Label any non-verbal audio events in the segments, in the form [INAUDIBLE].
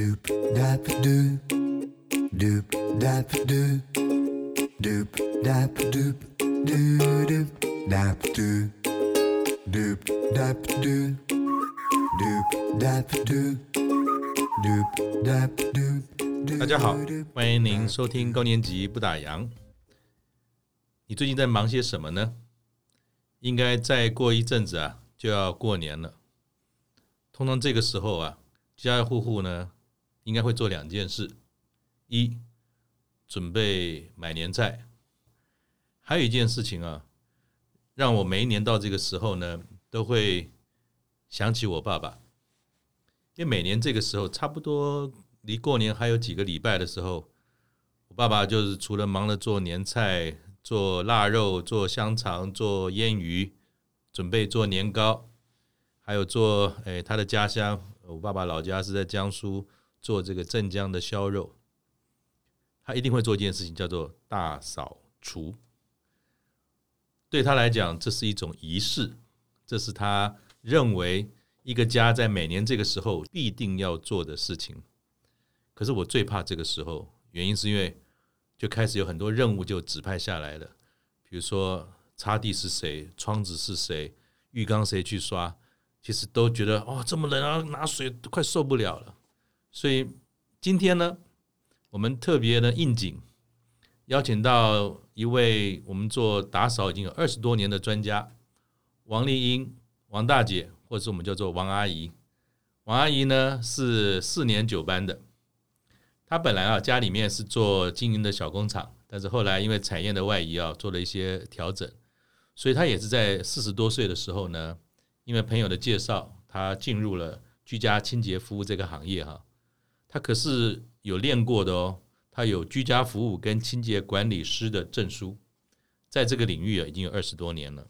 Doop dap doop, doop dap doop, doop dap doop, doo doop dap doop, doop dap doop, doop dap doop, doop dap doop. 大家好，欢迎您收听高年级不打烊。你最近在忙些什么呢？应该再过一阵子啊，就要过年了。通常这个时候啊，家家户户呢，应该会做两件事：一，准备买年菜；还有一件事情啊，让我每一年到这个时候呢，都会想起我爸爸。因为每年这个时候，差不多离过年还有几个礼拜的时候，我爸爸就是除了忙着做年菜、做腊肉、做香肠、做腌鱼，准备做年糕，还有做哎他的家乡，我爸爸老家是在江苏。做这个镇江的烧肉，他一定会做一件事情，叫做大扫除。对他来讲，这是一种仪式，这是他认为一个家在每年这个时候必定要做的事情。可是我最怕这个时候，原因是因为就开始有很多任务就指派下来了，比如说擦地是谁，窗子是谁，浴缸谁去刷，其实都觉得哦这么冷啊，拿水都快受不了了。所以今天呢，我们特别的应景，邀请到一位我们做打扫已经有二十多年的专家，王丽英，王大姐，或者是我们叫做王阿姨。王阿姨呢是四年九班的，她本来啊家里面是做经营的小工厂，但是后来因为产业的外移啊，做了一些调整，所以她也是在四十多岁的时候呢，因为朋友的介绍，她进入了居家清洁服务这个行业哈。他可是有练过的哦，他有居家服务跟清洁管理师的证书，在这个领域啊已经有二十多年了。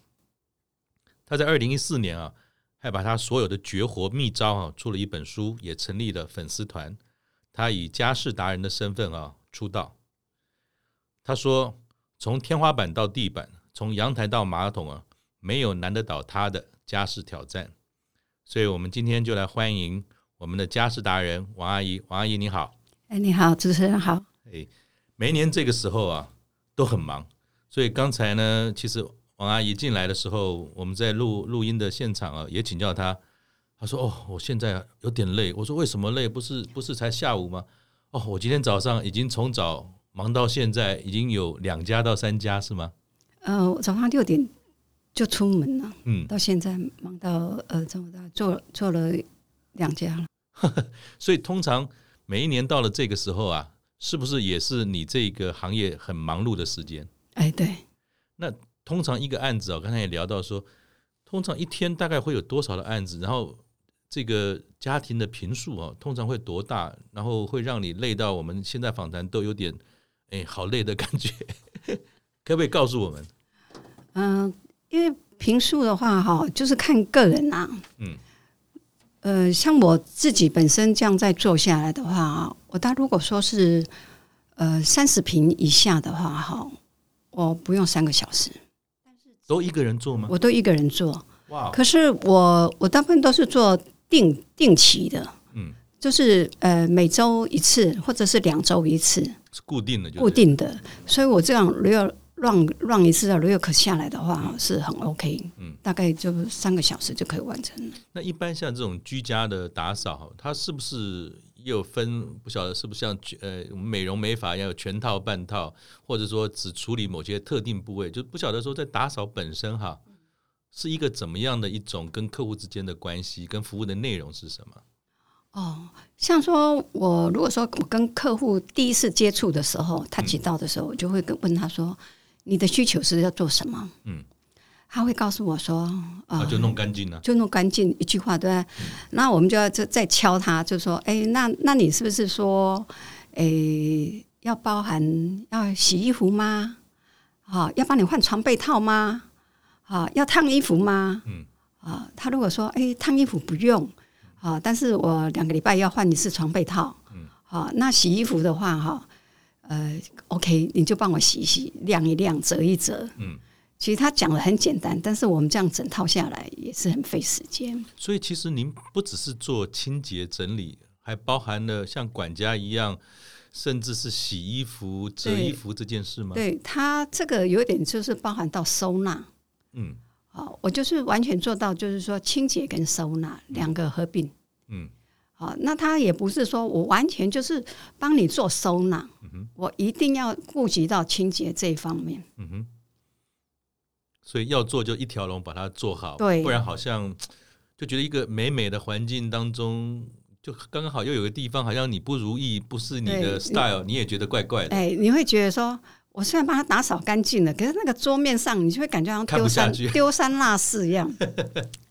他在二零一四年啊，还把他所有的绝活秘招啊出了一本书，也成立了粉丝团。他以家事达人的身份啊出道。他说：“从天花板到地板，从阳台到马桶啊，没有难得倒他的家事挑战。”所以，我们今天就来欢迎。我们的家事达人王阿姨，王阿姨你好，哎，你好，主持人好。哎，每一年这个时候啊都很忙，所以刚才呢，其实王阿姨进来的时候，我们在录录音的现场啊，也请教她，她说：“哦，我现在有点累。”我说：“为什么累？不是不是才下午吗？”哦，我今天早上已经从早忙到现在，已经有两家到三家是吗？呃，我早上六点就出门了，嗯，到现在忙到呃这么大，做做了两家了。[LAUGHS] 所以通常每一年到了这个时候啊，是不是也是你这个行业很忙碌的时间？哎，对。那通常一个案子啊，刚才也聊到说，通常一天大概会有多少的案子？然后这个家庭的频数啊，通常会多大？然后会让你累到我们现在访谈都有点哎，好累的感觉，[LAUGHS] 可不可以告诉我们？嗯、呃，因为坪数的话，哈，就是看个人啊。嗯。呃，像我自己本身这样在做下来的话，我大如果说是呃三十平以下的话，哈，我不用三个小时。都一个人做吗？我都一个人做。哇！可是我我大部分都是做定定期的，嗯，就是呃每周一次或者是两周一次，是固定的，固定的。所以我这样如果让让一次的 work 下来的话，嗯、是很 OK，嗯，大概就三个小时就可以完成了。那一般像这种居家的打扫，它是不是也有分？不晓得是不是像呃美容美发一样有全套半套，或者说只处理某些特定部位？就不晓得说在打扫本身哈，是一个怎么样的一种跟客户之间的关系，跟服务的内容是什么？哦，像说我如果说我跟客户第一次接触的时候，他提到的时候，我就会跟问他说。你的需求是要做什么？嗯，他会告诉我说：“啊，就弄干净了，就弄干净。”一句话对吧？嗯、那我们就要再再敲他，就说：“哎，那那你是不是说，哎，要包含要洗衣服吗？啊，要帮你换床被套吗？啊，要烫衣服吗？嗯，啊，他如果说：哎，烫衣服不用啊，但是我两个礼拜要换一次床被套。嗯，啊，那洗衣服的话，哈。”呃，OK，你就帮我洗一洗、晾一晾、折一折。嗯，其实他讲的很简单，但是我们这样整套下来也是很费时间。所以其实您不只是做清洁整理，还包含了像管家一样，甚至是洗衣服、折衣服这件事吗？对，他这个有点就是包含到收纳。嗯，好，我就是完全做到，就是说清洁跟收纳两个合并。嗯，好，那他也不是说我完全就是帮你做收纳，嗯，我一定要顾及到清洁这一方面。嗯哼，所以要做就一条龙把它做好，对，不然好像就觉得一个美美的环境当中，就刚刚好又有个地方好像你不如意，不是你的 style，你，你也觉得怪怪的。哎，你会觉得说。我虽然把它打扫干净了，可是那个桌面上，你就会感觉好像丢三丢三落四一样。[LAUGHS]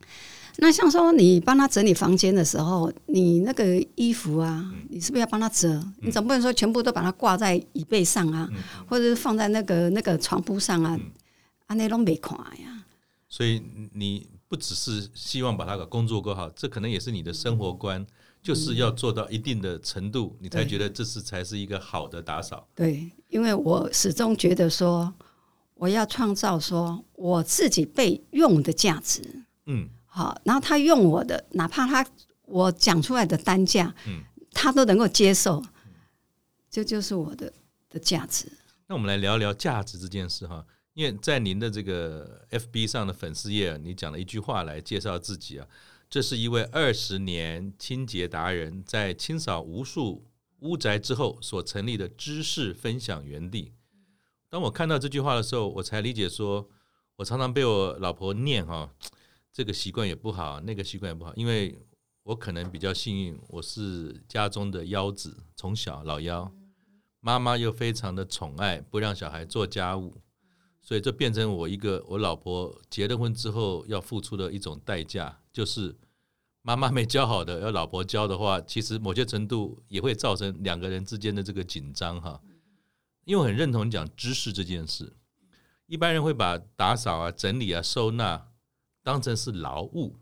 那像说你帮他整理房间的时候，你那个衣服啊，你是不是要帮他折？嗯、你总不能说全部都把它挂在椅背上啊，嗯、或者是放在那个那个床铺上啊？啊，那都没看呀。所以你不只是希望把他的工作过好，这可能也是你的生活观。就是要做到一定的程度，你才觉得这是才是一个好的打扫。对，因为我始终觉得说，我要创造说我自己被用的价值。嗯，好，然后他用我的，哪怕他我讲出来的单价，嗯，他都能够接受，这就是我的的价值。那我们来聊聊价值这件事哈，因为在您的这个 FB 上的粉丝页，你讲了一句话来介绍自己啊。这是一位二十年清洁达人，在清扫无数屋宅之后所成立的知识分享园地。当我看到这句话的时候，我才理解说，我常常被我老婆念哈，这个习惯也不好，那个习惯也不好，因为我可能比较幸运，我是家中的幺子，从小老幺，妈妈又非常的宠爱，不让小孩做家务，所以这变成我一个我老婆结了婚之后要付出的一种代价。就是妈妈没教好的，要老婆教的话，其实某些程度也会造成两个人之间的这个紧张哈。因为我很认同讲知识这件事，一般人会把打扫啊、整理啊、收纳当成是劳务，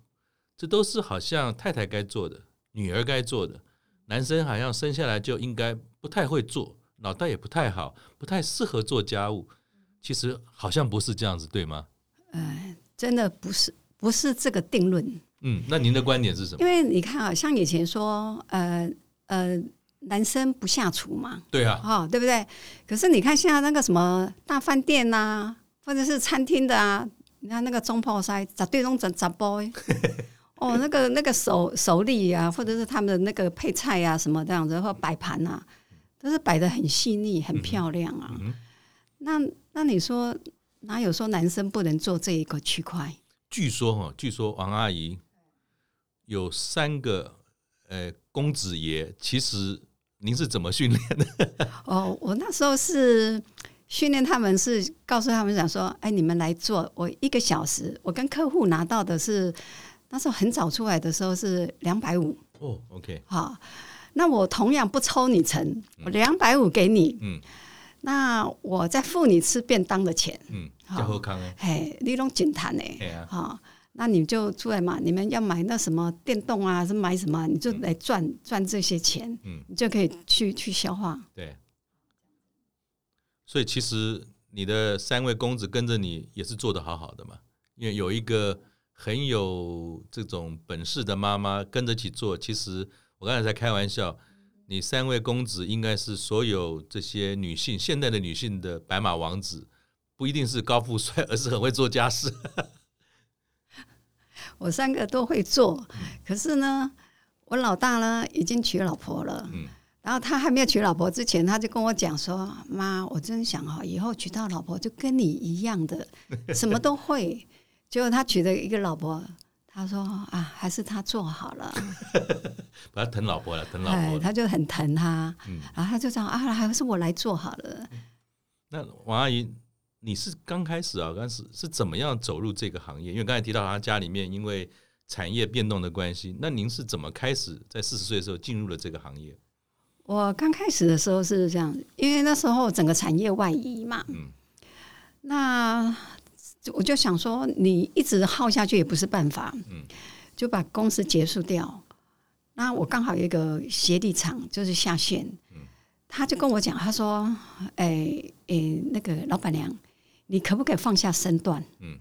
这都是好像太太该做的，女儿该做的，男生好像生下来就应该不太会做，脑袋也不太好，不太适合做家务。其实好像不是这样子，对吗？呃，真的不是。不是这个定论。嗯，那您的观点是什么？因为你看啊，像以前说，呃呃，男生不下厨嘛，对啊，哦，对不对？可是你看现在那个什么大饭店呐、啊，或者是餐厅的啊，你看那个中炮塞咋对中怎咋包？[LAUGHS] 哦，那个那个手手艺啊，或者是他们的那个配菜啊，什么这样子，或摆盘啊，都是摆的很细腻、很漂亮啊。那那你说哪有说男生不能做这一个区块？据说哈，据说王阿姨有三个呃公子爷，其实您是怎么训练的？[LAUGHS] 哦，我那时候是训练他们，是告诉他们讲说，哎，你们来做，我一个小时，我跟客户拿到的是那时候很早出来的时候是两百五哦，OK，好，那我同样不抽你成，我两百五给你，嗯。那我再付你吃便当的钱，嗯，较好康哎，嘿，你拢简单哎，好，那你就出来嘛，你们要买那什么电动啊，是买什么，你就来赚赚这些钱，嗯，你就可以去去消化。对，所以其实你的三位公子跟着你也是做得好好的嘛，因为有一个很有这种本事的妈妈跟着一起做，其实我刚才在开玩笑。你三位公子应该是所有这些女性，现代的女性的白马王子，不一定是高富帅，[LAUGHS] 而是很会做家事。[LAUGHS] 我三个都会做，可是呢，我老大呢已经娶老婆了，嗯，然后他还没有娶老婆之前，他就跟我讲说：“妈，我真想哈，以后娶到老婆就跟你一样的，什么都会。[LAUGHS] ”结果他娶了一个老婆。他说啊，还是他做好了，[LAUGHS] 把他疼老婆了，疼老婆，他就很疼他，嗯，然后他就讲啊，还是我来做好了。那王阿姨，你是刚开始啊，刚开始是怎么样走入这个行业？因为刚才提到他家里面因为产业变动的关系，那您是怎么开始在四十岁的时候进入了这个行业？我刚开始的时候是这样，因为那时候整个产业外移嘛，嗯，那。我就想说，你一直耗下去也不是办法，就把公司结束掉。那我刚好有一个协力厂，就是下线，他就跟我讲，他说：“哎哎，那个老板娘，你可不可以放下身段？”嗯，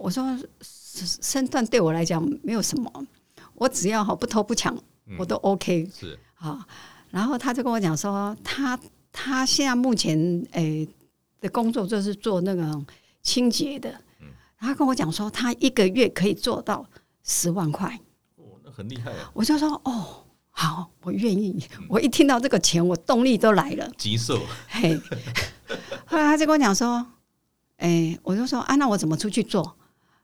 我说身段对我来讲没有什么，我只要好不偷不抢，我都 OK。是。啊，然后他就跟我讲说，他他现在目前诶、欸、的工作就是做那个清洁的。嗯，他跟我讲说，他一个月可以做到十万块。哦，那很厉害啊！我就说哦，好，我愿意。我一听到这个钱，我动力都来了。急售。嘿，[LAUGHS] 后来他就跟我讲说，哎、欸，我就说啊，那我怎么出去做？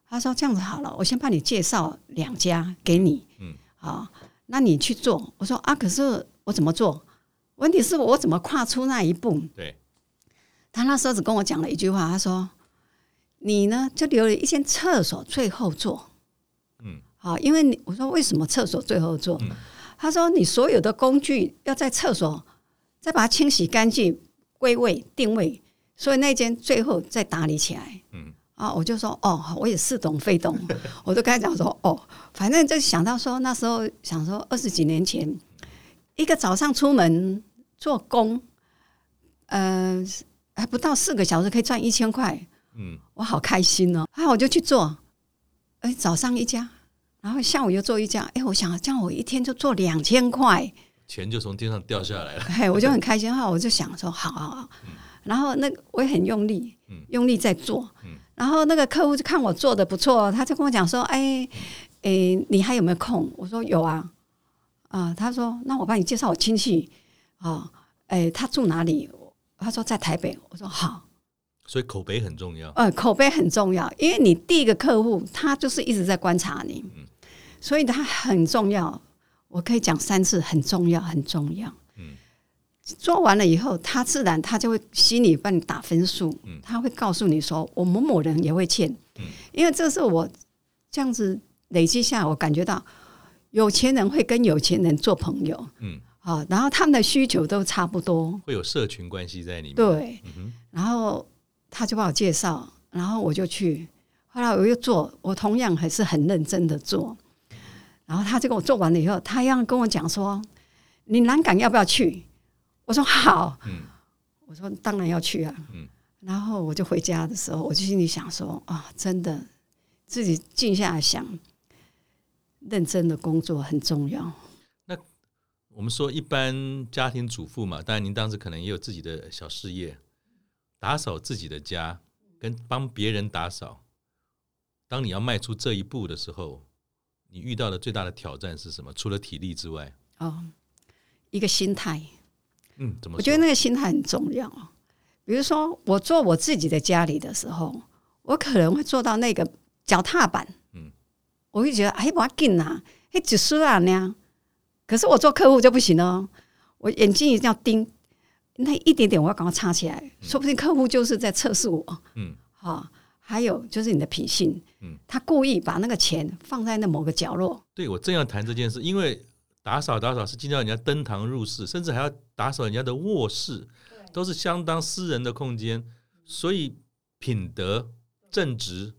他说这样子好了，我先帮你介绍两家给你。嗯，好。那你去做，我说啊，可是我怎么做？问题是我怎么跨出那一步？对，他那时候只跟我讲了一句话，他说：“你呢，就留了一间厕所最后做。”嗯，好，因为你我说为什么厕所最后做？嗯、他说你所有的工具要在厕所再把它清洗干净、归位、定位，所以那间最后再打理起来。嗯。啊，我就说哦，我也似懂非懂，我就跟他讲说哦，反正就想到说那时候想说二十几年前，一个早上出门做工，呃，还不到四个小时可以赚一千块，嗯，我好开心哦，啊，我就去做，哎，早上一家，然后下午又做一家，哎，我想这样我一天就做两千块，钱就从天上掉下来了，哎，我就 [LAUGHS] 很开心哈，我就想说好好好，然后那个我也很用力，用力在做，嗯。然后那个客户就看我做的不错，他就跟我讲说：“哎，哎，你还有没有空？”我说：“有啊。”啊，他说：“那我帮你介绍我亲戚啊。”哎，他住哪里？他说在台北。我说：“好。”所以口碑很重要。呃，口碑很重要，因为你第一个客户他就是一直在观察你，所以他很重要。我可以讲三次，很重要，很重要。嗯做完了以后，他自然他就会心里帮你打分数，嗯、他会告诉你说，我某某人也会欠，嗯、因为这是我这样子累积下来，我感觉到有钱人会跟有钱人做朋友，嗯，好，然后他们的需求都差不多，会有社群关系在里面，对，嗯、然后他就帮我介绍，然后我就去，后来我又做，我同样还是很认真的做，然后他就跟我做完了以后，他要跟我讲说，你南港要不要去？我说好，嗯、我说当然要去啊。嗯、然后我就回家的时候，我就心里想说啊，真的。自己静下来想，认真的工作很重要。那我们说一般家庭主妇嘛，当然您当时可能也有自己的小事业，打扫自己的家跟帮别人打扫，当你要迈出这一步的时候，你遇到的最大的挑战是什么？除了体力之外，哦，一个心态。嗯，怎么？我觉得那个心态很重要。比如说，我做我自己的家里的时候，我可能会做到那个脚踏板。嗯，我会觉得哎，我要紧啊，哎，只是啊那样。可是我做客户就不行哦，我眼睛一定要盯，那一点点我要赶快插起来，说不定客户就是在测试我。嗯，好，还有就是你的品性。嗯，他故意把那个钱放在那某个角落。对，我正要谈这件事，因为。打扫打扫是进到人家登堂入室，甚至还要打扫人家的卧室，都是相当私人的空间。所以品德正直，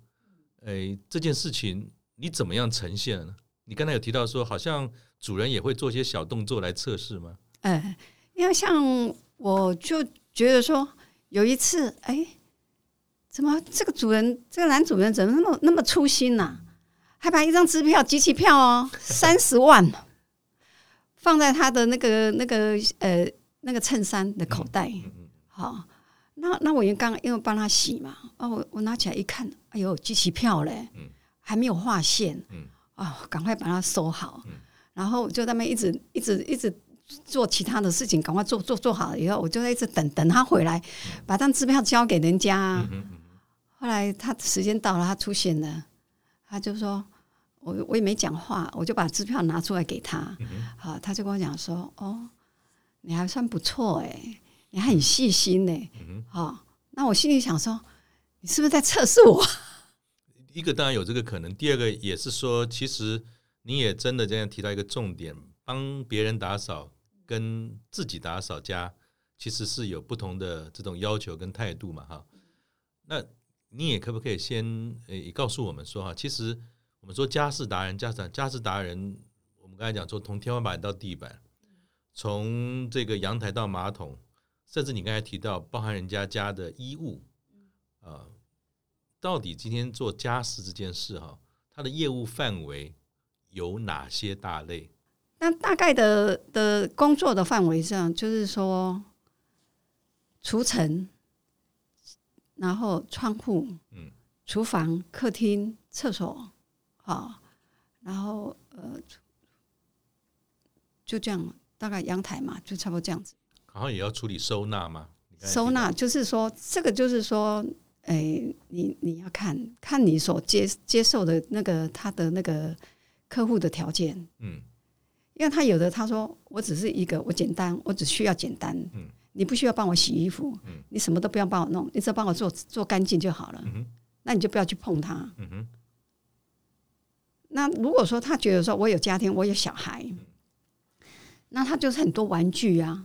哎，这件事情你怎么样呈现呢？你刚才有提到说，好像主人也会做些小动作来测试吗？哎，因为像我就觉得说，有一次，哎，怎么这个主人，这个男主人怎么那么那么粗心呢、啊？还把一张支票、集齐票哦，三十万。放在他的那个那个呃那个衬衫的口袋，好，那那我因为刚因为帮他洗嘛，啊，我我拿起来一看，哎呦，集齐票嘞，还没有划线，啊，赶快把它收好，然后就在那边一直一直一直做其他的事情，赶快做做做好了以后，我就在一直等等他回来，把张支票交给人家。后来他时间到了，他出现了，他就说。我我也没讲话，我就把支票拿出来给他，好，他就跟我讲说：“哦，你还算不错哎，你还很细心呢。嗯哼”好，那我心里想说：“你是不是在测试我？”一个当然有这个可能，第二个也是说，其实你也真的这样提到一个重点，帮别人打扫跟自己打扫家，其实是有不同的这种要求跟态度嘛，哈。那你也可不可以先诶告诉我们说哈，其实。我们说家事达人，家事家事达人，我们刚才讲说，从天花板到地板，从这个阳台到马桶，甚至你刚才提到包含人家家的衣物，啊，到底今天做家事这件事哈，它的业务范围有哪些大类？那大概的的工作的范围上，就是说，除尘，然后窗户，嗯，厨房、客厅、厕所，啊，然后呃，就这样，大概阳台嘛，就差不多这样子。好像也要处理收纳吗？收纳就是说，这个就是说，哎、欸，你你要看看你所接接受的那个他的那个客户的条件，嗯。因为他有的他说我只是一个我简单我只需要简单，嗯，你不需要帮我洗衣服，嗯，你什么都不要帮我弄，你只要帮我做做干净就好了，嗯哼，那你就不要去碰它，嗯哼。那如果说他觉得说我有家庭我有小孩，嗯，那他就是很多玩具啊，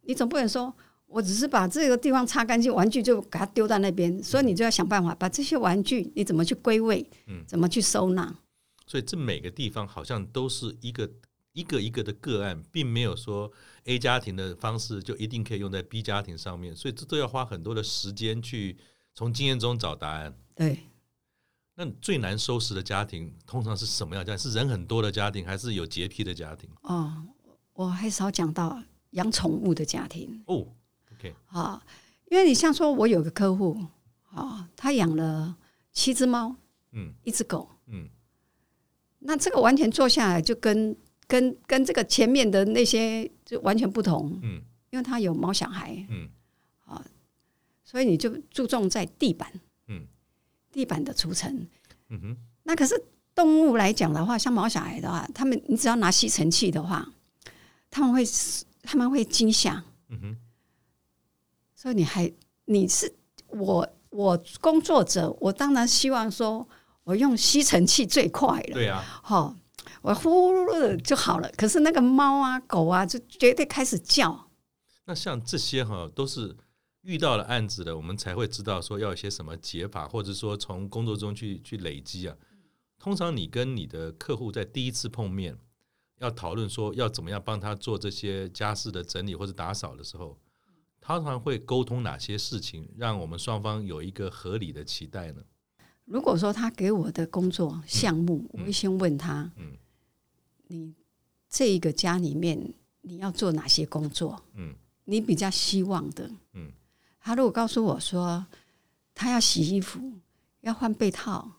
你总不能说我只是把这个地方擦干净，玩具就给它丢在那边，所以你就要想办法把这些玩具你怎么去归位，嗯，怎么去收纳，所以这每个地方好像都是一个。一个一个的个案，并没有说 A 家庭的方式就一定可以用在 B 家庭上面，所以这都要花很多的时间去从经验中找答案。对，那最难收拾的家庭通常是什么样的家庭？是人很多的家庭，还是有洁癖的家庭？哦，我还少讲到养宠物的家庭。哦，OK，啊，因为你像说，我有个客户啊，他养了七只猫，嗯，一只狗，嗯，那这个完全做下来就跟跟跟这个前面的那些就完全不同，嗯，因为他有毛小孩，嗯，啊，所以你就注重在地板，嗯，地板的除尘，嗯哼，那可是动物来讲的话，像毛小孩的话，他们你只要拿吸尘器的话，他们会他们会惊吓，嗯哼，所以你还你是我我工作者，我当然希望说我用吸尘器最快了，对啊，好。我呼噜噜的就好了，可是那个猫啊、狗啊，就绝对开始叫。那像这些哈，都是遇到了案子的，我们才会知道说要一些什么解法，或者说从工作中去去累积啊。通常你跟你的客户在第一次碰面，要讨论说要怎么样帮他做这些家事的整理或者打扫的时候，通常会沟通哪些事情，让我们双方有一个合理的期待呢？如果说他给我的工作项目，嗯，我会先问他，嗯。你这一个家里面，你要做哪些工作？嗯，你比较希望的，嗯，他如果告诉我说，他要洗衣服，要换被套，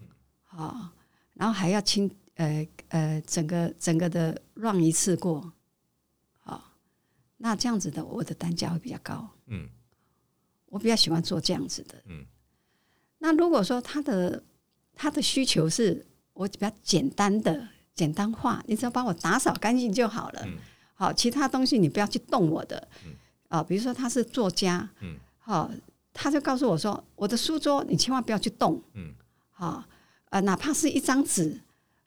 啊，然后还要清，呃呃，整个整个的 run 一次过，啊，那这样子的，我的单价会比较高，嗯，我比较喜欢做这样子的，嗯，那如果说他的他的需求是我比较简单的。简单化，你只要帮我打扫干净就好了。嗯、好，其他东西你不要去动我的。嗯、啊，比如说他是作家，嗯，好，他就告诉我说，我的书桌你千万不要去动。嗯，好，呃，哪怕是一张纸、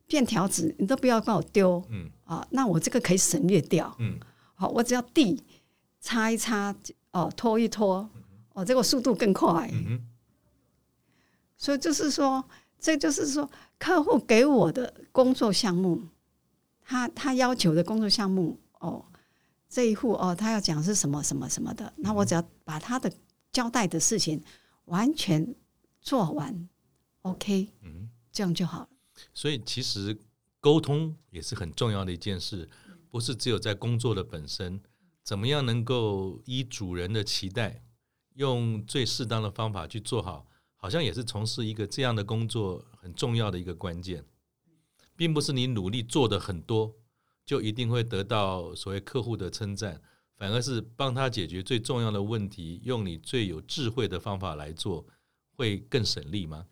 便条纸，你都不要帮我丢。嗯，啊，那我这个可以省略掉。嗯，好，我只要地擦一擦，哦，拖一拖，哦，这个速度更快。嗯，所以就是说。这就是说，客户给我的工作项目，他他要求的工作项目哦，这一户哦，他要讲是什么什么什么的，那我只要把他的交代的事情完全做完，OK，嗯，这样就好了。所以其实沟通也是很重要的一件事，不是只有在工作的本身，怎么样能够依主人的期待，用最适当的方法去做好。好像也是从事一个这样的工作很重要的一个关键，并不是你努力做的很多就一定会得到所谓客户的称赞，反而是帮他解决最重要的问题，用你最有智慧的方法来做，会更省力吗？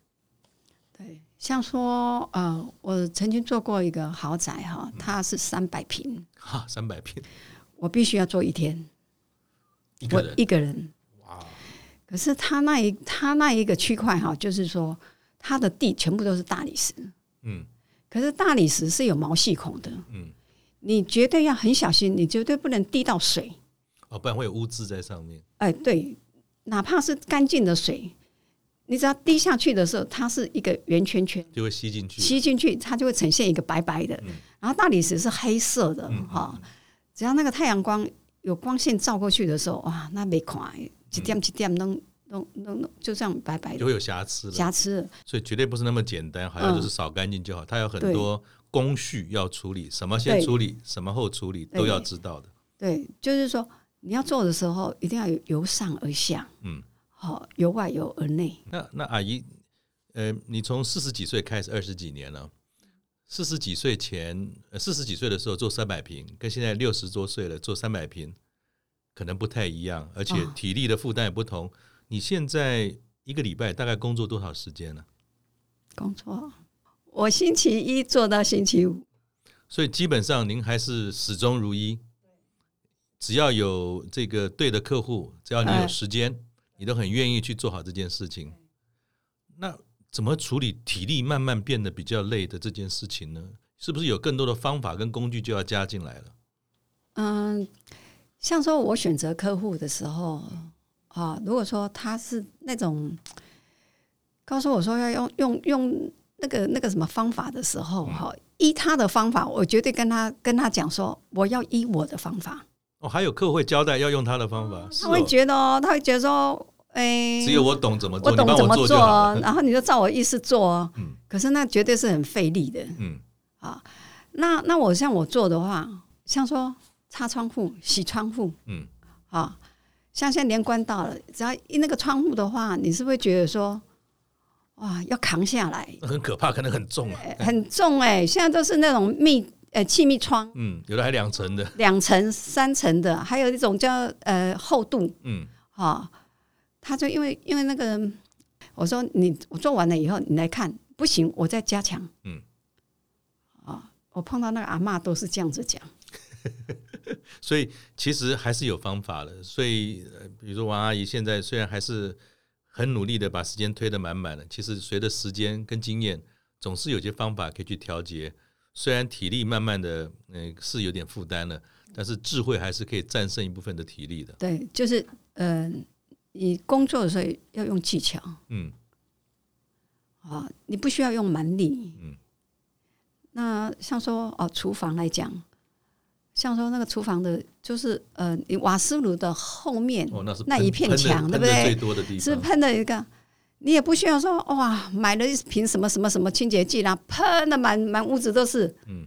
对，像说呃，我曾经做过一个豪宅哈，它是三百平，哈，三百平，我必须要做一天，一个人，一个人。可是他那一他那一个区块哈，就是说他的地全部都是大理石，嗯，可是大理石是有毛细孔的，嗯，你绝对要很小心，你绝对不能滴到水，哦，不然会有污渍在上面。哎，对，哪怕是干净的水，你只要滴下去的时候，它是一个圆圈圈，就会吸进去，吸进去它就会呈现一个白白的，嗯，然后大理石是黑色的哈，嗯，只要那个太阳光有光线照过去的时候，哇，那没看。几点几点弄弄弄弄，就这样白白的，就会有瑕疵了。瑕疵，所以绝对不是那么简单，好像就是扫干净就好。嗯、它有很多工序要处理，什么先处理，什么后处理，都要知道的。对，就是说你要做的时候，一定要由由上而下，嗯，好，由外由而内。那那阿姨，呃，你从四十几岁开始，二十几年了。四十几岁前，四十几岁的时候做三百平，跟现在六十多岁了做三百平，可能不太一样，而且体力的负担也不同。哦、你现在一个礼拜大概工作多少时间呢？工作，我星期一做到星期五，所以基本上您还是始终如一。只要有这个对的客户，只要你有时间，哎、你都很愿意去做好这件事情。那。怎么处理体力慢慢变得比较累的这件事情呢？是不是有更多的方法跟工具就要加进来了？嗯，像说我选择客户的时候啊，如果说他是那种告诉我说要用用用那个那个什么方法的时候，哈、嗯，依他的方法，我绝对跟他跟他讲说，我要依我的方法。哦，还有客户会交代要用他的方法，他会觉得哦，他会觉得说。哎，只有我懂怎么做，我懂怎么做，做然后你就照我意思做。嗯，可是那绝对是很费力的。嗯，啊，那那我像我做的话，像说擦窗户、洗窗户，嗯，啊，像现在年关到了，只要一那个窗户的话，你是不是觉得说，哇，要扛下来，很可怕，可能很重啊，很重哎、欸。现在都是那种密呃气密窗，嗯，有的还两层的，两层、三层的，还有一种叫呃厚度，嗯，啊。他就因为因为那个，我说你我做完了以后你来看不行，我再加强。嗯，啊，我碰到那个阿嬷都是这样子讲。[LAUGHS] 所以其实还是有方法的。所以比如说王阿姨现在虽然还是很努力的把时间推得满满的，其实随着时间跟经验，总是有些方法可以去调节。虽然体力慢慢的嗯是有点负担了，但是智慧还是可以战胜一部分的体力的。对，就是嗯。呃你工作的时候要用技巧，嗯，啊，你不需要用蛮力，嗯。那像说哦，厨房来讲，像说那个厨房的，就是呃，瓦斯炉的后面，哦，那是那一片墙，对不对？是喷的一个，你也不需要说哇，买了一瓶什么什么什么清洁剂啦，喷的满满屋子都是，嗯，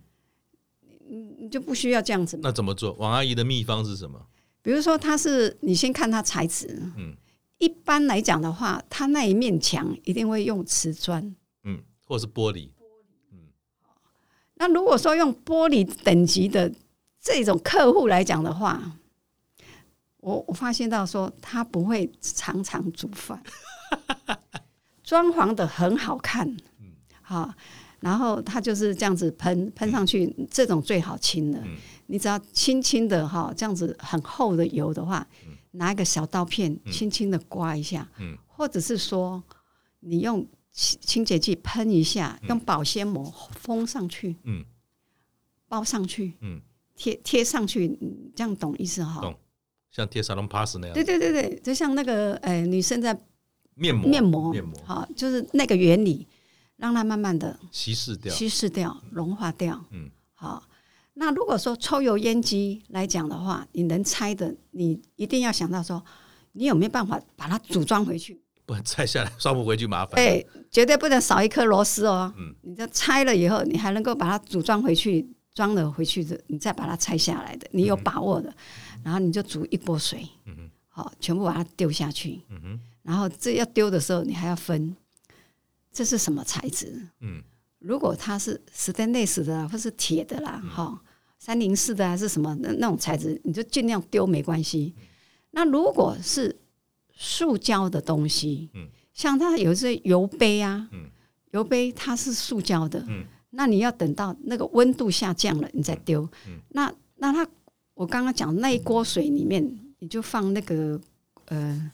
你你就不需要这样子。那怎么做？王阿姨的秘方是什么？比如说，它是你先看它材质。嗯，一般来讲的话，它那一面墙一定会用瓷砖，嗯，或是玻璃。嗯，那如果说用玻璃等级的这种客户来讲的话，我我发现到说他不会常常煮饭，[LAUGHS] 装潢的很好看，嗯，好，然后它就是这样子喷喷上去，这种最好清了。嗯。你只要轻轻的哈，这样子很厚的油的话，拿一个小刀片轻轻的刮一下，嗯。或者是说你用清洁剂喷一下，用保鲜膜封上去，嗯。包上去，嗯。贴贴上去，这样懂意思哈？懂，像贴沙龙 pass 那样。对对对对，就像那个呃女生在面膜面膜面膜，好，就是那个原理，让它慢慢的稀释掉，稀释掉，融化掉，嗯，好。那如果说抽油烟机来讲的话，你能拆的，你一定要想到说，你有没有办法把它组装回去？不能拆下来装不回去麻烦。对，绝对不能少一颗螺丝哦。嗯，你这拆了以后，你还能够把它组装回去，装了回去的，你再把它拆下来的，你有把握的，嗯、然后你就煮一锅水，嗯哼，好，全部把它丢下去，嗯哼，然后这要丢的时候，你还要分，这是什么材质？嗯。如果它是斯丹内斯的，或是铁的啦，哈，三零四的还是什么那那种材质，你就尽量丢没关系。那如果是塑胶的东西，像它有一些油杯啊，油杯它是塑胶的，那你要等到那个温度下降了，你再丢。那那它，我刚刚讲那一锅水里面，你就放那个呃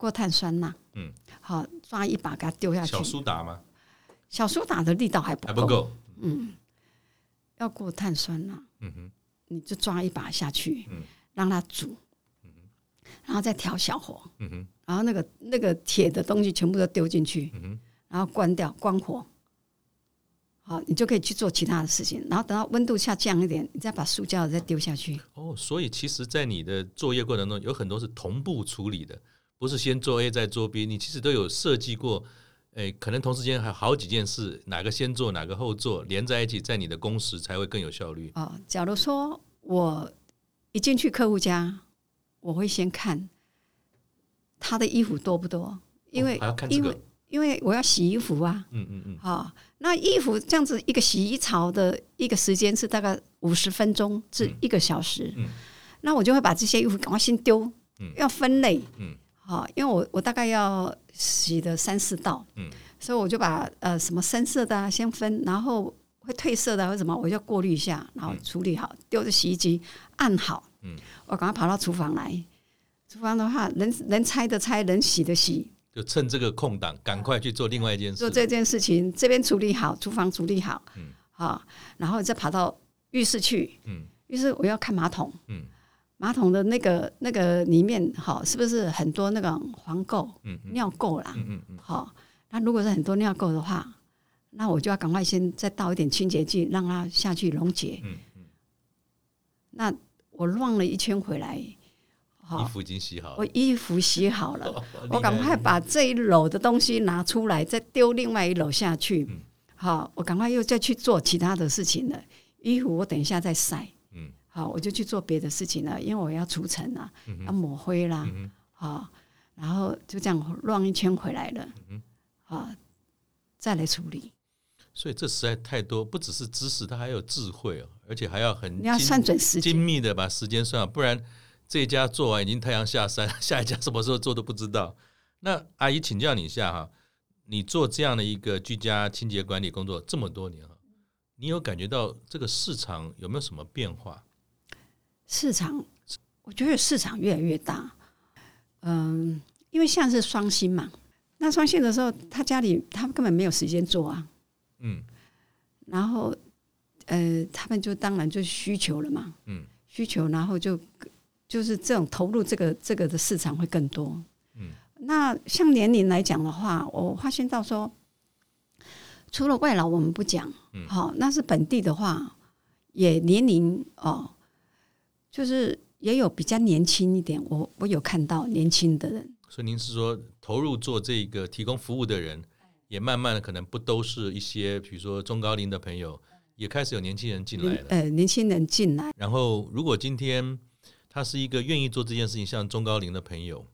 过碳酸钠，嗯，好抓一把给它丢下去。小苏打吗？小苏打的力道还不够，够。嗯，要过碳酸钠，嗯哼，你就抓一把下去，嗯，让它煮，嗯哼，然后再调小火，嗯哼，然后那个那个铁的东西全部都丢进去，嗯哼，然后关掉关火，好，你就可以去做其他的事情，然后等到温度下降一点，你再把塑胶的再丢下去。哦，所以其实，在你的作业过程中，有很多是同步处理的，不是先做 A 再做 B，你其实都有设计过。诶，可能同时间还有好几件事，哪个先做，哪个后做，连在一起，在你的工时才会更有效率。哦，假如说我一进去客户家，我会先看他的衣服多不多，因为、因为因为我要洗衣服啊。嗯嗯嗯。好、哦，那衣服这样子一个洗衣槽的一个时间是大概五十分钟至一个小时。嗯。嗯那我就会把这些衣服赶快先丢，嗯、要分类。嗯。好，因为我我大概要洗的三四道，嗯，所以我就把呃什么深色的啊先分，然后会褪色的或什么，我就过滤一下，然后处理好，丢在洗衣机按好，嗯，我赶快跑到厨房来。厨房的话，能能拆的拆，能洗的洗，就趁这个空档，赶快去做另外一件事。做这件事情，这边处理好，厨房处理好，嗯，好，然后再跑到浴室去，嗯，浴室我要看马桶，嗯。马桶的那个那个里面，好，是不是很多那个黄垢、嗯嗯、尿垢啦？嗯嗯嗯。好，那如果是很多尿垢的话，那我就要赶快先再倒一点清洁剂，让它下去溶解。嗯嗯。那我乱了一圈回来，衣服已经洗好了。我衣服洗好了，[LAUGHS] 哦、我赶快把这一篓的东西拿出来，再丢另外一篓下去。嗯、好，我赶快又再去做其他的事情了。衣服我等一下再晒。好，我就去做别的事情了，因为我要除尘啊，要抹灰啦，嗯、哼好，然后就这样乱一圈回来了，嗯、哼好，再来处理。所以这实在太多，不只是知识，它还有智慧哦，而且还要很你要算准时间，精密的把时间算好，不然这一家做完已经太阳下山，[LAUGHS] 下一家什么时候做都不知道。那阿姨请教你一下哈，你做这样的一个居家清洁管理工作这么多年哈，你有感觉到这个市场有没有什么变化？市场，我觉得市场越来越大。嗯，因为现在是双薪嘛，那双薪的时候，他家里他们根本没有时间做啊。嗯，然后呃，他们就当然就需求了嘛。嗯，需求，然后就就是这种投入这个这个的市场会更多。嗯，那像年龄来讲的话，我发现到说，除了外劳我们不讲，嗯，好，那是本地的话，也年龄哦。就是也有比较年轻一点，我我有看到年轻的人。所以您是说投入做这个提供服务的人，也慢慢的可能不都是一些，比如说中高龄的朋友，也开始有年轻人进来了。呃，年轻人进来。然后，如果今天他是一个愿意做这件事情，像中高龄的朋友，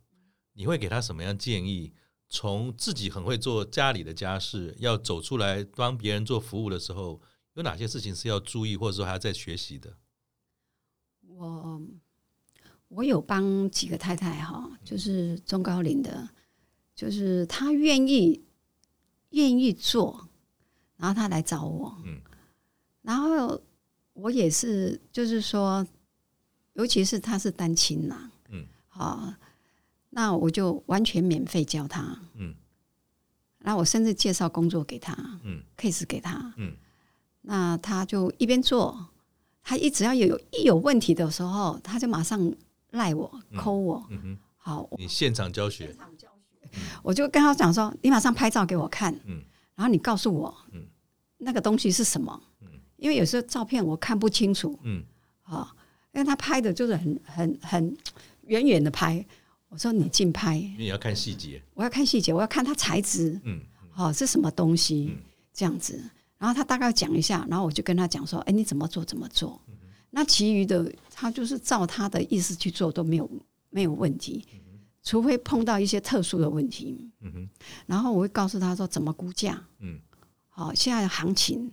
你会给他什么样建议？从自己很会做家里的家事，要走出来帮别人做服务的时候，有哪些事情是要注意，或者说还要再学习的？我我有帮几个太太哈，就是中高龄的，就是她愿意愿意做，然后她来找我，嗯，然后我也是，就是说，尤其是她是单亲呐，嗯，好，那我就完全免费教她，嗯，然后我甚至介绍工作给她，嗯，case 给她，嗯，那她就一边做。他一只要有一有问题的时候，他就马上赖我、抠我。嗯哼，好，你现场教学，现场教学，我就跟他讲说：“你马上拍照给我看，嗯，然后你告诉我，嗯，那个东西是什么？嗯，因为有时候照片我看不清楚，嗯，好，因为他拍的就是很很很远远的拍。我说你近拍，你要看细节，我要看细节，我要看它材质，嗯，好，是什么东西？这样子。”然后他大概讲一下，然后我就跟他讲说：“哎，你怎么做怎么做？那其余的他就是照他的意思去做都没有没有问题，除非碰到一些特殊的问题。然后我会告诉他说怎么估价。嗯，好，现在的行情。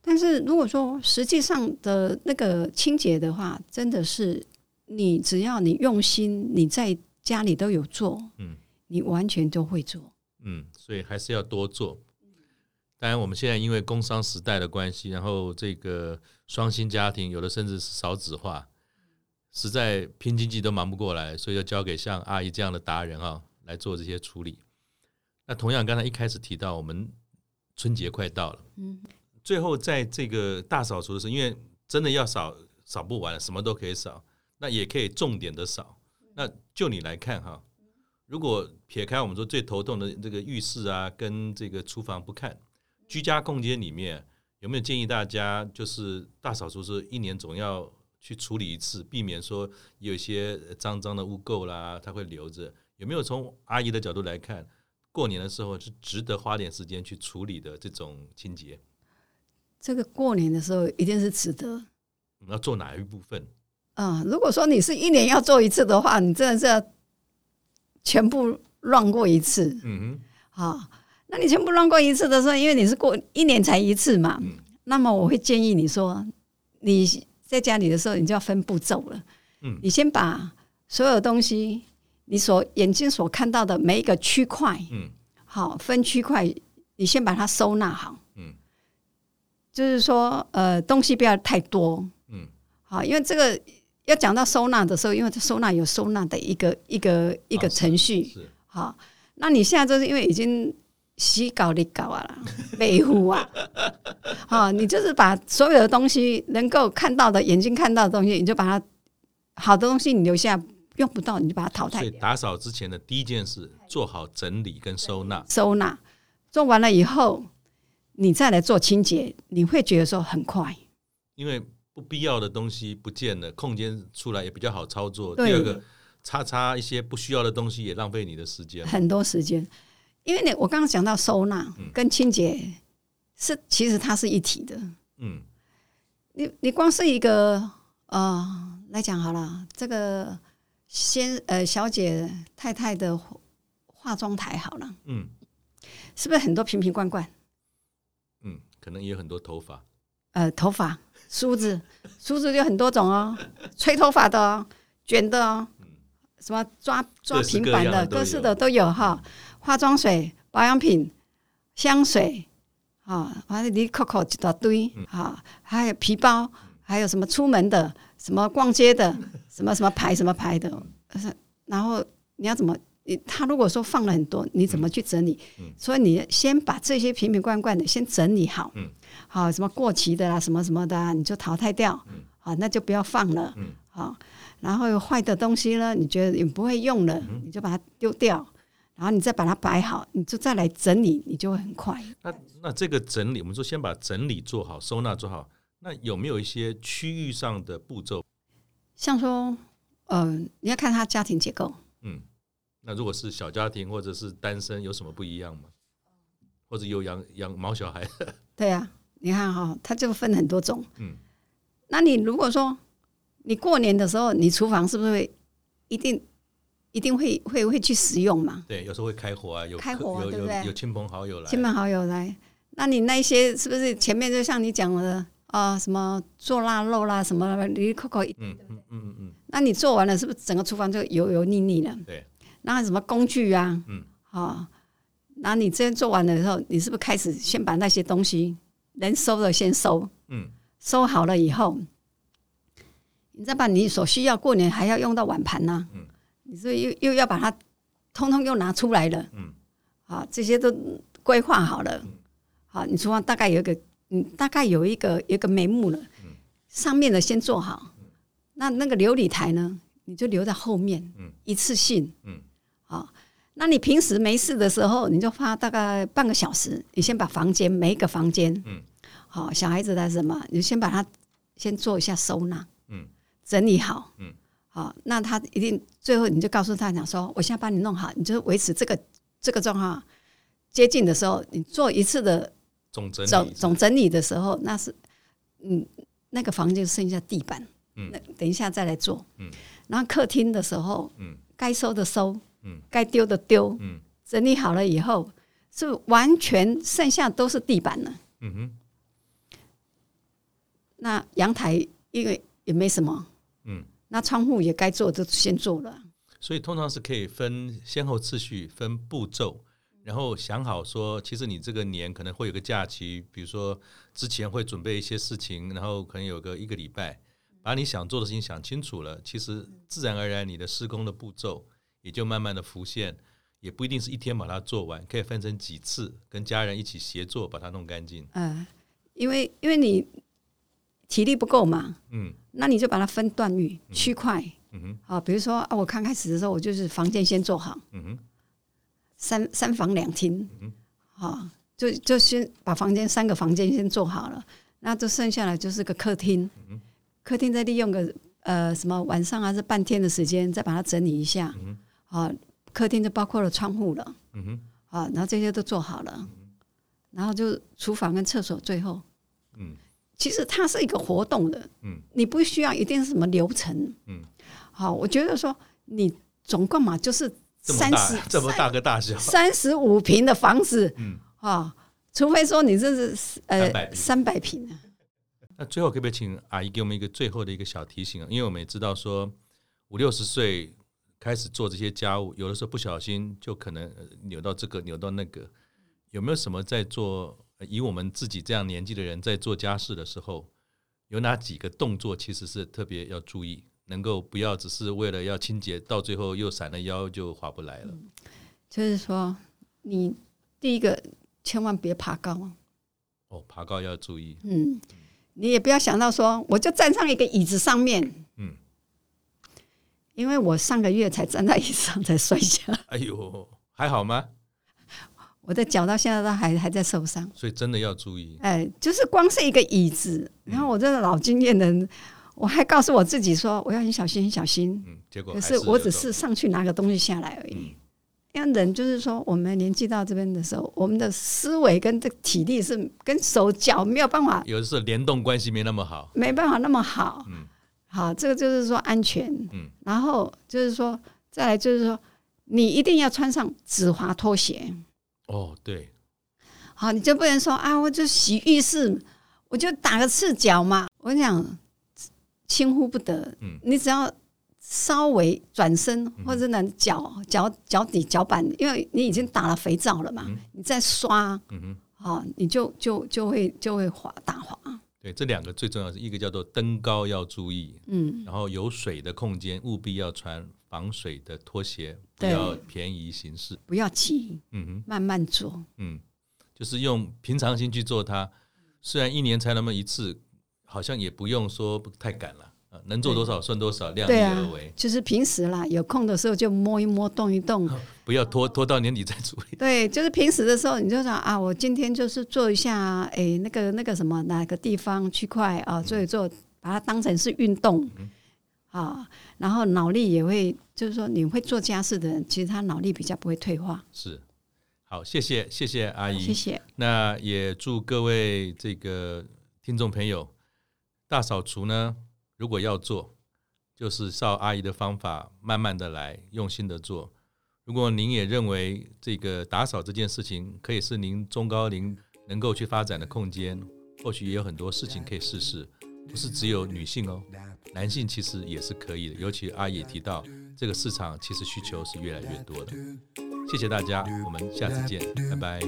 但是如果说实际上的那个清洁的话，真的是你只要你用心，你在家里都有做，嗯，你完全都会做。嗯，所以还是要多做。”当然，我们现在因为工商时代的关系，然后这个双薪家庭有的甚至是少子化，实在拼经济都忙不过来，所以要交给像阿姨这样的达人啊来做这些处理。那同样，刚才一开始提到，我们春节快到了，嗯，最后在这个大扫除的时候，因为真的要扫扫不完，什么都可以扫，那也可以重点的扫。那就你来看哈，如果撇开我们说最头痛的这个浴室啊，跟这个厨房不看。居家空间里面有没有建议大家，就是大扫除是一年总要去处理一次，避免说有一些脏脏的污垢啦，它会留着。有没有从阿姨的角度来看，过年的时候是值得花点时间去处理的这种清洁？这个过年的时候一定是值得。你要做哪一部分？啊、嗯，如果说你是一年要做一次的话，你真的是要全部乱过一次。嗯哼，好，那你全部乱过一次的时候，因为你是过一年才一次嘛，嗯、那么我会建议你说，你在家里的时候，你就要分步骤了。嗯，你先把所有东西，你所眼睛所看到的每一个区块，嗯，好，分区块，你先把它收纳好。嗯，就是说，呃，东西不要太多。嗯，好，因为这个。要讲到收纳的时候，因为收纳有收纳的一个一个一个程序，好，那你现在就是因为已经洗稿的稿啊了，[LAUGHS] 维护啊，好，你就是把所有的东西能够看到的眼睛看到的东西，你就把它好的东西你留下，用不到你就把它淘汰。所以打扫之前的第一件事，做好整理跟收纳。收纳做完了以后，你再来做清洁，你会觉得说很快，因为。不必要的东西不见了，空间出来也比较好操作。第二个，擦擦一些不需要的东西也浪费你的时间，很多时间。因为你我刚刚讲到收纳跟清洁是、嗯、其实它是一体的。嗯，你你光是一个啊、呃、来讲好了，这个先呃小姐太太的化妆台好了，嗯，是不是很多瓶瓶罐罐？嗯，可能也有很多头发，呃，头发。梳子，[LAUGHS] 梳子就很多种哦，吹头发的、哦，卷的哦，什么抓抓平板的，各式的都有哈。化妆水、保养品、香水，啊，反正你扣扣一大堆啊，还有皮包，还有什么出门的，什么逛街的，[LAUGHS] 什么什么牌什么牌的，然后你要怎么？你他如果说放了很多，你怎么去整理？所以你先把这些瓶瓶罐罐的先整理好。好，什么过期的啦，什么什么的、啊，你就淘汰掉。嗯、好，那就不要放了。嗯、好，然后有坏的东西呢，你觉得你不会用了，嗯、你就把它丢掉。然后你再把它摆好，你就再来整理，你就会很快。那那这个整理，我们说先把整理做好，收纳做好。那有没有一些区域上的步骤？像说，嗯、呃，你要看他家庭结构。嗯，那如果是小家庭或者是单身，有什么不一样吗？或者有养养毛小孩？对呀、啊。你看哈，它就分很多种。嗯，那你如果说你过年的时候，你厨房是不是会一定一定会会会去使用嘛？对，有时候会开火啊，有开火啊，对不对？有亲朋好友来，亲朋好友来，那你那些是不是前面就像你讲的啊，什么做腊肉啦，什么你扣扣，嗯嗯嗯嗯嗯，那你做完了，是不是整个厨房就油油腻腻的？对，那什么工具啊？嗯，好，那你这样做完了以后，你是不是开始先把那些东西？能收的先收，嗯，收好了以后，你再把你所需要过年还要用到碗盘呢，嗯，你所以又又要把它通通又拿出来了，嗯，好，这些都规划好了，好，你厨房大概有一个，嗯，大概有一个有一个眉目了，上面的先做好，那那个琉璃台呢，你就留在后面，嗯。一次性，嗯，好。那你平时没事的时候，你就花大概半个小时，你先把房间每一个房间，嗯，好，小孩子的什么，你就先把它先做一下收纳，嗯，整理好，嗯，好，那他一定最后你就告诉他讲说，我现在帮你弄好，你就维持这个这个状况接近的时候，你做一次的总整总总整理的时候，那是嗯那个房间剩下地板，嗯，那等一下再来做，嗯，然后客厅的时候，嗯，该收的收。嗯，该丢的丢，嗯，整理好了以后，是完全剩下都是地板了。嗯哼，那阳台因为也没什么，嗯，那窗户也该做的先做了。所以通常是可以分先后次序，分步骤，然后想好说，其实你这个年可能会有个假期，比如说之前会准备一些事情，然后可能有个一个礼拜，把你想做的事情想清楚了，其实自然而然你的施工的步骤。也就慢慢的浮现，也不一定是一天把它做完，可以分成几次，跟家人一起协作把它弄干净。嗯、呃，因为因为你体力不够嘛，嗯，那你就把它分段域、区块，嗯哼，好，比如说啊，我刚开始的时候，我就是房间先做好，嗯哼，三三房两厅，嗯哼，好，就就先把房间三个房间先做好了，那就剩下来就是个客厅，嗯，客厅再利用个呃什么晚上还是半天的时间再把它整理一下，嗯啊，客厅就包括了窗户了。嗯哼，啊，然后这些都做好了，然后就厨房跟厕所最后，嗯，其实它是一个活动的，嗯，你不需要一定是什么流程，嗯，好，我觉得说你总共嘛就是三十这么大个大小，三十五平的房子，嗯，啊，除非说你这是呃三百平啊。那最后可不可以请阿姨给我们一个最后的一个小提醒啊？因为我们也知道说五六十岁开始做这些家务，有的时候不小心就可能扭到这个扭到那个，有没有什么在做？以我们自己这样年纪的人在做家事的时候，有哪几个动作其实是特别要注意，能够不要只是为了要清洁，到最后又闪了腰就划不来了。嗯，就是说，你第一个千万别爬高哦，爬高要注意。嗯。你也不要想到说，我就站上一个椅子上面，嗯，因为我上个月才站在椅子上才摔下，哎呦，还好吗？我的脚到现在都还还在受伤，所以真的要注意。哎，就是光是一个椅子，然后我这个老经验的人，我还告诉我自己说，我要很小心，很小心。嗯，结果可是我只是上去拿个东西下来而已。嗯因为人就是说，我们年纪到这边的时候，我们的思维跟这体力是跟手脚没有办法，有的时候联动关系没那么好，没办法那么好。嗯，好，这个就是说安全。嗯，然后就是说，再来就是说，你一定要穿上止滑拖鞋。哦，对。好，你就不能说啊，我就洗浴室，我就打个赤脚嘛。我讲，轻忽不得。嗯，你只要。稍微转身，或者呢脚脚脚底脚板，因为你已经打了肥皂了嘛，嗯、你再刷，嗯哼，好，你就就就会就会滑打滑。对，这两个最重要是一个叫做登高要注意，嗯，然后有水的空间务必要穿防水的拖鞋，不要便宜形式，不要急，嗯哼，慢慢做，嗯，就是用平常心去做它。虽然一年才那么一次，好像也不用说太赶了。能做多少算多少，量力而为。就是平时啦，有空的时候就摸一摸，动一动，[LAUGHS] 不要拖拖到年底再处理。[LAUGHS] 对，就是平时的时候，你就想啊，我今天就是做一下，哎，那个那个什么哪个地方区块啊，做一做，把它当成是运动，嗯、啊，然后脑力也会，就是说你会做家事的人，其实他脑力比较不会退化。是，好，谢谢谢谢阿姨，谢谢。那也祝各位这个听众朋友，大扫除呢。如果要做，就是照阿姨的方法，慢慢的来，用心的做。如果您也认为这个打扫这件事情可以是您中高龄能够去发展的空间，或许也有很多事情可以试试，不是只有女性哦，男性其实也是可以的。尤其阿姨也提到，这个市场其实需求是越来越多的。谢谢大家，我们下次见，拜拜。